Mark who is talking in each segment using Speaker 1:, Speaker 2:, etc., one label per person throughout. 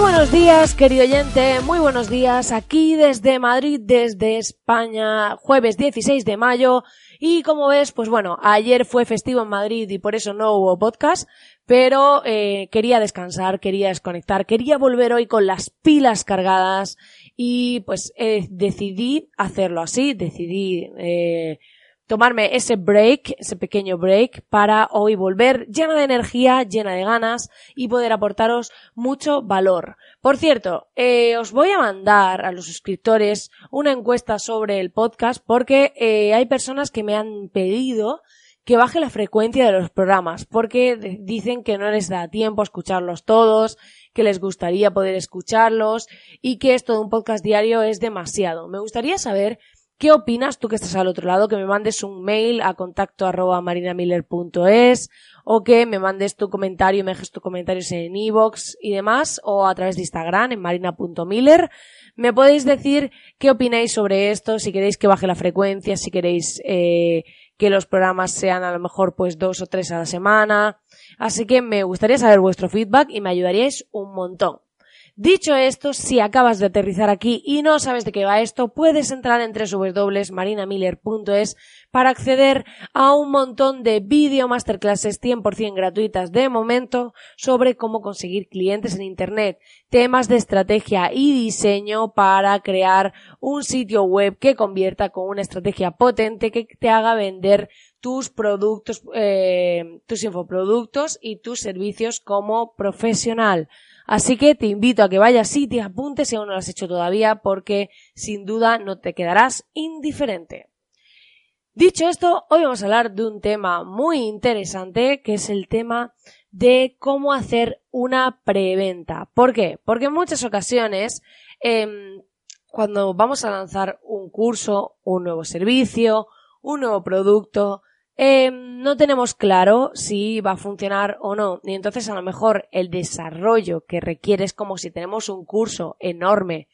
Speaker 1: Buenos días, querido oyente, muy buenos días, aquí desde Madrid, desde España, jueves 16 de mayo, y como ves, pues bueno, ayer fue festivo en Madrid y por eso no hubo podcast, pero eh, quería descansar, quería desconectar, quería volver hoy con las pilas cargadas y pues eh, decidí hacerlo así, decidí eh, tomarme ese break, ese pequeño break, para hoy volver llena de energía, llena de ganas y poder aportaros mucho valor. Por cierto, eh, os voy a mandar a los suscriptores una encuesta sobre el podcast porque eh, hay personas que me han pedido que baje la frecuencia de los programas porque dicen que no les da tiempo a escucharlos todos, que les gustaría poder escucharlos y que esto de un podcast diario es demasiado. Me gustaría saber ¿Qué opinas tú que estás al otro lado? Que me mandes un mail a contacto arroba marinamiller.es o que me mandes tu comentario me dejes tus comentarios en iVoox y demás o a través de Instagram en marina.miller. Me podéis decir qué opináis sobre esto, si queréis que baje la frecuencia, si queréis eh, que los programas sean a lo mejor pues dos o tres a la semana. Así que me gustaría saber vuestro feedback y me ayudaríais un montón. Dicho esto, si acabas de aterrizar aquí y no sabes de qué va esto, puedes entrar en www.marinamiller.es para acceder a un montón de video masterclasses 100% gratuitas de momento sobre cómo conseguir clientes en Internet, temas de estrategia y diseño para crear un sitio web que convierta con una estrategia potente que te haga vender tus productos, eh, tus infoproductos y tus servicios como profesional. Así que te invito a que vayas y te apuntes si aún no lo has hecho todavía porque sin duda no te quedarás indiferente. Dicho esto, hoy vamos a hablar de un tema muy interesante que es el tema de cómo hacer una preventa. ¿Por qué? Porque en muchas ocasiones em, cuando vamos a lanzar un curso, un nuevo servicio, un nuevo producto, eh, no tenemos claro si va a funcionar o no. Y entonces a lo mejor el desarrollo que requiere es como si tenemos un curso enorme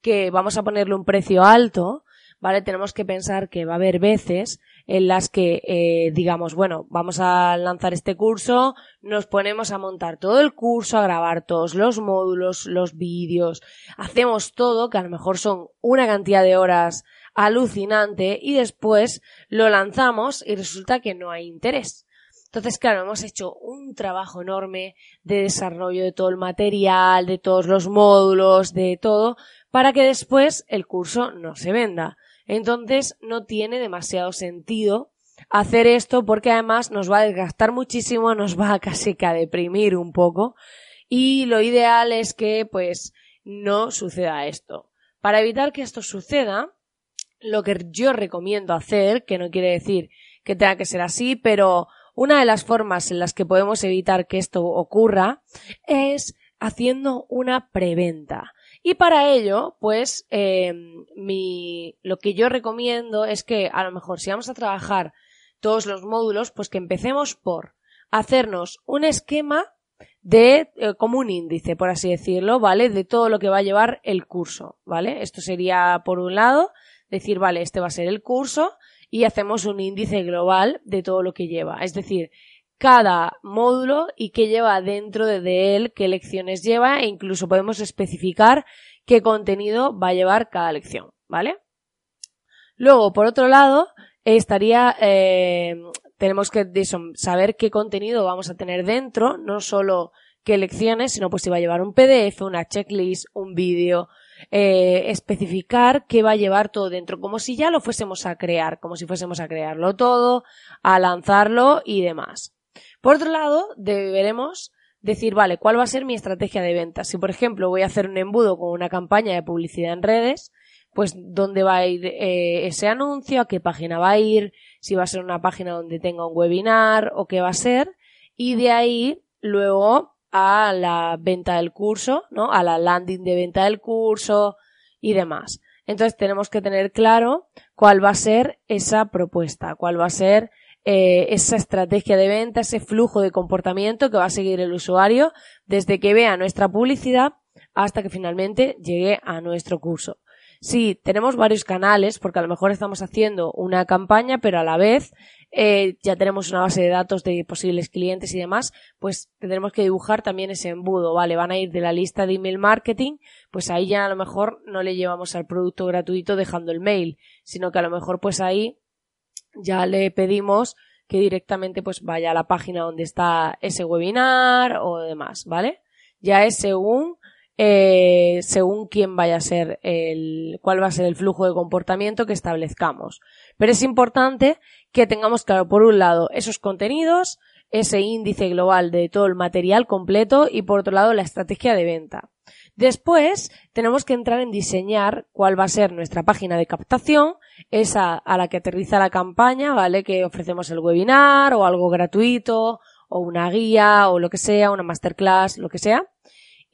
Speaker 1: que vamos a ponerle un precio alto, ¿vale? Tenemos que pensar que va a haber veces en las que eh, digamos, bueno, vamos a lanzar este curso, nos ponemos a montar todo el curso, a grabar todos los módulos, los vídeos, hacemos todo, que a lo mejor son una cantidad de horas alucinante y después lo lanzamos y resulta que no hay interés. Entonces, claro, hemos hecho un trabajo enorme de desarrollo de todo el material, de todos los módulos, de todo, para que después el curso no se venda. Entonces, no tiene demasiado sentido hacer esto porque además nos va a desgastar muchísimo, nos va a casi que a deprimir un poco y lo ideal es que pues no suceda esto. Para evitar que esto suceda, lo que yo recomiendo hacer, que no quiere decir que tenga que ser así, pero una de las formas en las que podemos evitar que esto ocurra es haciendo una preventa. Y para ello, pues, eh, mi, lo que yo recomiendo es que a lo mejor si vamos a trabajar todos los módulos, pues que empecemos por hacernos un esquema de, eh, como un índice, por así decirlo, ¿vale? De todo lo que va a llevar el curso, ¿vale? Esto sería por un lado decir, vale, este va a ser el curso y hacemos un índice global de todo lo que lleva. Es decir, cada módulo y qué lleva dentro de él, qué lecciones lleva e incluso podemos especificar qué contenido va a llevar cada lección, ¿vale? Luego, por otro lado, estaría, eh, tenemos que saber qué contenido vamos a tener dentro, no solo qué lecciones, sino pues si va a llevar un PDF, una checklist, un vídeo, eh, especificar qué va a llevar todo dentro, como si ya lo fuésemos a crear, como si fuésemos a crearlo todo, a lanzarlo y demás. Por otro lado, deberemos decir, vale, ¿cuál va a ser mi estrategia de venta? Si, por ejemplo, voy a hacer un embudo con una campaña de publicidad en redes, pues dónde va a ir eh, ese anuncio, a qué página va a ir, si va a ser una página donde tenga un webinar o qué va a ser, y de ahí luego a la venta del curso, ¿no? A la landing de venta del curso y demás. Entonces tenemos que tener claro cuál va a ser esa propuesta, cuál va a ser eh, esa estrategia de venta, ese flujo de comportamiento que va a seguir el usuario desde que vea nuestra publicidad hasta que finalmente llegue a nuestro curso. Sí, tenemos varios canales, porque a lo mejor estamos haciendo una campaña, pero a la vez eh, ya tenemos una base de datos de posibles clientes y demás, pues tendremos que dibujar también ese embudo, ¿vale? Van a ir de la lista de email marketing, pues ahí ya a lo mejor no le llevamos al producto gratuito dejando el mail, sino que a lo mejor pues ahí ya le pedimos que directamente pues vaya a la página donde está ese webinar o demás, ¿vale? Ya es según eh, según quién vaya a ser el, cuál va a ser el flujo de comportamiento que establezcamos. Pero es importante que tengamos claro, por un lado, esos contenidos, ese índice global de todo el material completo y por otro lado la estrategia de venta. Después tenemos que entrar en diseñar cuál va a ser nuestra página de captación, esa a la que aterriza la campaña, ¿vale? Que ofrecemos el webinar o algo gratuito o una guía o lo que sea, una masterclass, lo que sea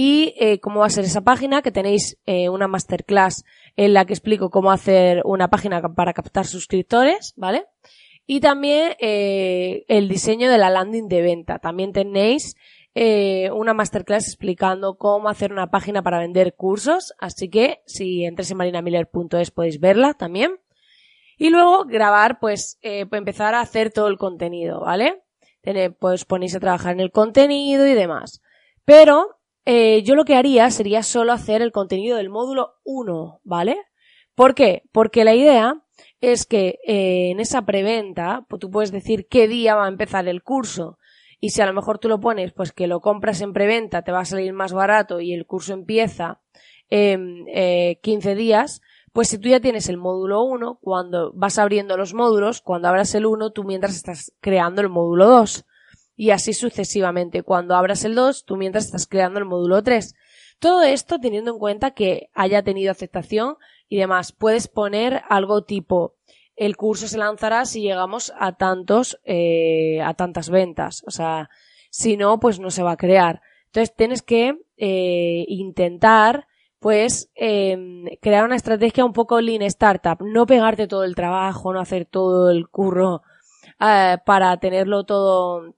Speaker 1: y eh, cómo va a ser esa página, que tenéis eh, una masterclass en la que explico cómo hacer una página para captar suscriptores, ¿vale? Y también eh, el diseño de la landing de venta. También tenéis una masterclass explicando cómo hacer una página para vender cursos, así que si entréis en marinamiller.es podéis verla también. Y luego grabar, pues, empezar a hacer todo el contenido, ¿vale? pues ponéis a trabajar en el contenido y demás. Pero eh, yo lo que haría sería solo hacer el contenido del módulo 1, ¿vale? ¿Por qué? Porque la idea es que eh, en esa preventa pues, tú puedes decir qué día va a empezar el curso y si a lo mejor tú lo pones pues que lo compras en preventa te va a salir más barato y el curso empieza en eh, 15 días, pues si tú ya tienes el módulo 1, cuando vas abriendo los módulos, cuando abras el 1, tú mientras estás creando el módulo 2 y así sucesivamente. Cuando abras el 2, tú mientras estás creando el módulo 3. Todo esto teniendo en cuenta que haya tenido aceptación y demás. Puedes poner algo tipo el curso se lanzará si llegamos a tantos, eh, a tantas ventas. O sea, si no, pues no se va a crear. Entonces tienes que eh, intentar, pues, em, crear una estrategia un poco lean startup. No pegarte todo el trabajo, no hacer todo el curro eh, para tenerlo todo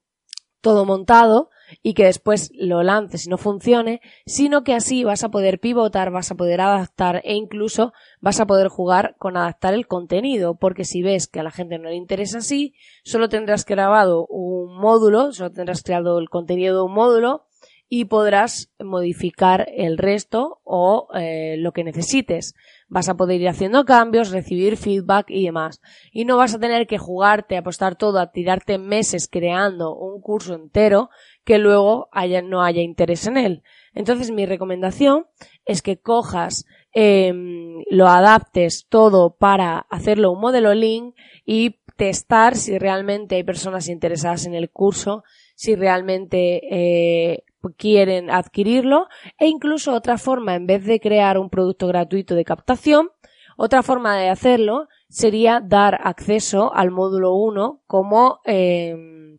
Speaker 1: todo montado y que después lo lances y no funcione, sino que así vas a poder pivotar, vas a poder adaptar e incluso vas a poder jugar con adaptar el contenido, porque si ves que a la gente no le interesa así, solo tendrás grabado un módulo, solo tendrás creado el contenido de un módulo y podrás modificar el resto o eh, lo que necesites. Vas a poder ir haciendo cambios, recibir feedback y demás. Y no vas a tener que jugarte, apostar todo, a tirarte meses creando un curso entero que luego haya, no haya interés en él. Entonces mi recomendación es que cojas, em, lo adaptes todo para hacerlo un modelo link y testar si realmente hay personas interesadas en el curso, si realmente eh, quieren adquirirlo e incluso otra forma, en vez de crear un producto gratuito de captación, otra forma de hacerlo sería dar acceso al módulo 1 como, eh,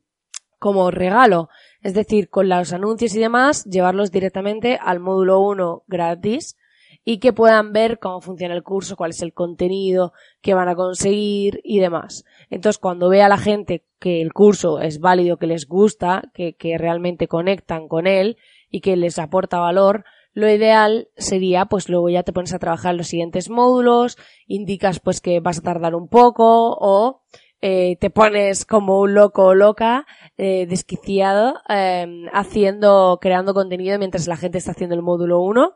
Speaker 1: como regalo. Es decir, con los anuncios y demás, llevarlos directamente al módulo 1 gratis y que puedan ver cómo funciona el curso, cuál es el contenido que van a conseguir y demás. Entonces, cuando vea la gente que el curso es válido, que les gusta, que, que realmente conectan con él y que les aporta valor, lo ideal sería, pues luego ya te pones a trabajar los siguientes módulos, indicas pues que vas a tardar un poco o eh, te pones como un loco o loca, eh, desquiciado, eh, haciendo, creando contenido mientras la gente está haciendo el módulo 1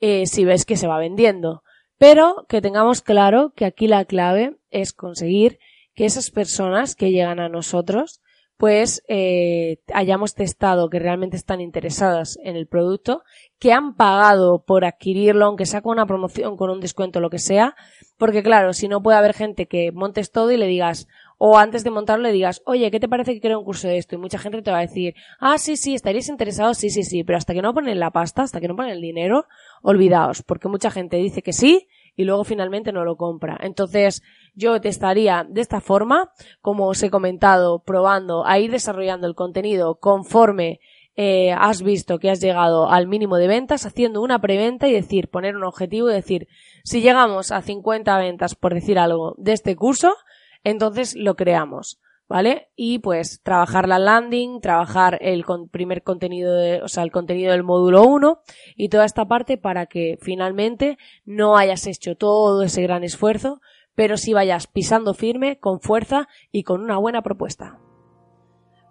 Speaker 1: eh, si ves que se va vendiendo. Pero que tengamos claro que aquí la clave es conseguir que esas personas que llegan a nosotros pues eh, hayamos testado que realmente están interesadas en el producto, que han pagado por adquirirlo, aunque sea con una promoción, con un descuento, lo que sea, porque claro, si no puede haber gente que montes todo y le digas, o antes de montarlo le digas, oye, ¿qué te parece que quiero un curso de esto? Y mucha gente te va a decir, ah, sí, sí, estaríais interesados, sí, sí, sí, pero hasta que no ponen la pasta, hasta que no ponen el dinero, olvidaos, porque mucha gente dice que sí y luego finalmente no lo compra. Entonces, yo te estaría de esta forma, como os he comentado, probando a ir desarrollando el contenido conforme eh, has visto que has llegado al mínimo de ventas, haciendo una preventa y decir, poner un objetivo y decir, si llegamos a 50 ventas, por decir algo, de este curso, entonces lo creamos. ¿Vale? Y pues trabajar la landing, trabajar el primer contenido, de, o sea, el contenido del módulo 1 y toda esta parte para que finalmente no hayas hecho todo ese gran esfuerzo, pero sí vayas pisando firme, con fuerza y con una buena propuesta.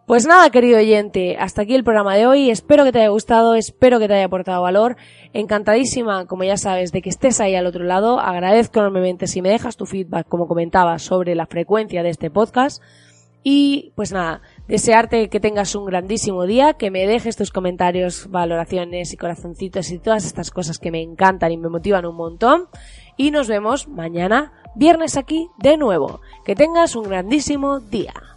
Speaker 1: Pues nada, querido oyente, hasta aquí el programa de hoy. Espero que te haya gustado, espero que te haya aportado valor. Encantadísima, como ya sabes, de que estés ahí al otro lado. Agradezco enormemente si me dejas tu feedback, como comentaba, sobre la frecuencia de este podcast. Y pues nada, desearte que tengas un grandísimo día, que me dejes tus comentarios, valoraciones y corazoncitos y todas estas cosas que me encantan y me motivan un montón. Y nos vemos mañana, viernes aquí, de nuevo. Que tengas un grandísimo día.